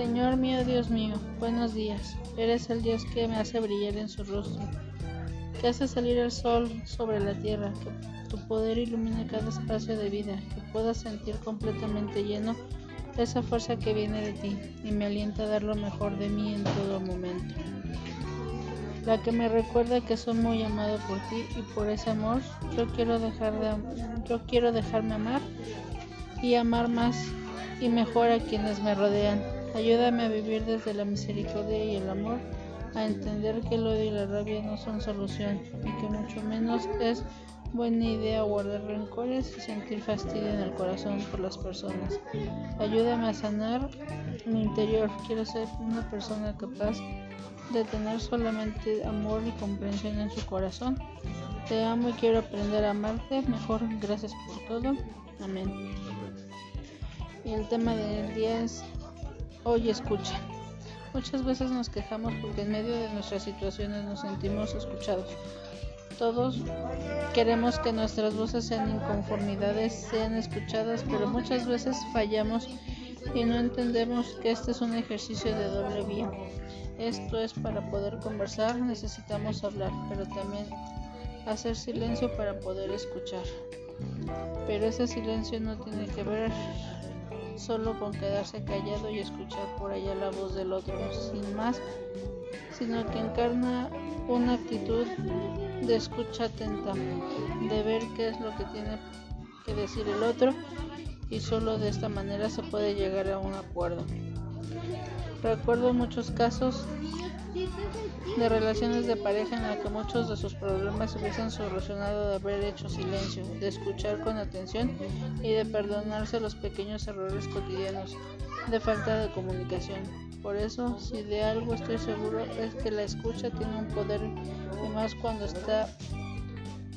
Señor mío, Dios mío, buenos días. Eres el Dios que me hace brillar en su rostro, que hace salir el sol sobre la tierra, que tu poder ilumine cada espacio de vida, que pueda sentir completamente lleno esa fuerza que viene de ti y me alienta a dar lo mejor de mí en todo momento. La que me recuerda que soy muy amado por ti y por ese amor yo quiero dejar de yo quiero dejarme amar y amar más y mejor a quienes me rodean. Ayúdame a vivir desde la misericordia y el amor, a entender que el odio y la rabia no son solución y que mucho menos es buena idea guardar rencores y sentir fastidio en el corazón por las personas. Ayúdame a sanar mi interior. Quiero ser una persona capaz de tener solamente amor y comprensión en su corazón. Te amo y quiero aprender a amarte mejor. Gracias por todo. Amén. Y el tema del día es hoy escucha. Muchas veces nos quejamos porque en medio de nuestras situaciones nos sentimos escuchados. Todos queremos que nuestras voces en inconformidades sean escuchadas, pero muchas veces fallamos y no entendemos que este es un ejercicio de doble vía. Esto es para poder conversar necesitamos hablar, pero también hacer silencio para poder escuchar. Pero ese silencio no tiene que ver solo con quedarse callado y escuchar por allá la voz del otro, sin más, sino que encarna una actitud de escucha atenta, de ver qué es lo que tiene que decir el otro y solo de esta manera se puede llegar a un acuerdo. Recuerdo muchos casos de relaciones de pareja en la que muchos de sus problemas se hubiesen solucionado de haber hecho silencio, de escuchar con atención y de perdonarse los pequeños errores cotidianos de falta de comunicación. Por eso, si de algo estoy seguro es que la escucha tiene un poder y más cuando está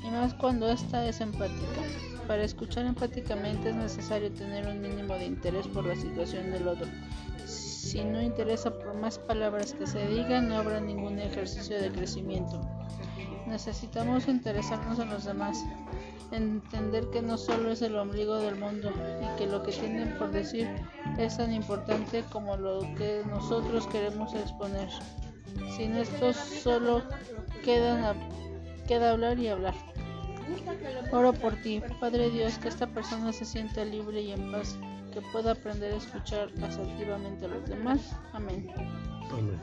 y más cuando esta es empática. Para escuchar empáticamente es necesario tener un mínimo de interés por la situación del otro si no interesa por más palabras que se digan, no habrá ningún ejercicio de crecimiento. Necesitamos interesarnos en los demás, entender que no solo es el ombligo del mundo y que lo que tienen por decir es tan importante como lo que nosotros queremos exponer. Sin esto solo quedan queda hablar y hablar. Oro por ti, Padre Dios, que esta persona se sienta libre y en paz que pueda aprender a escuchar asertivamente a los demás. Amén. Amén.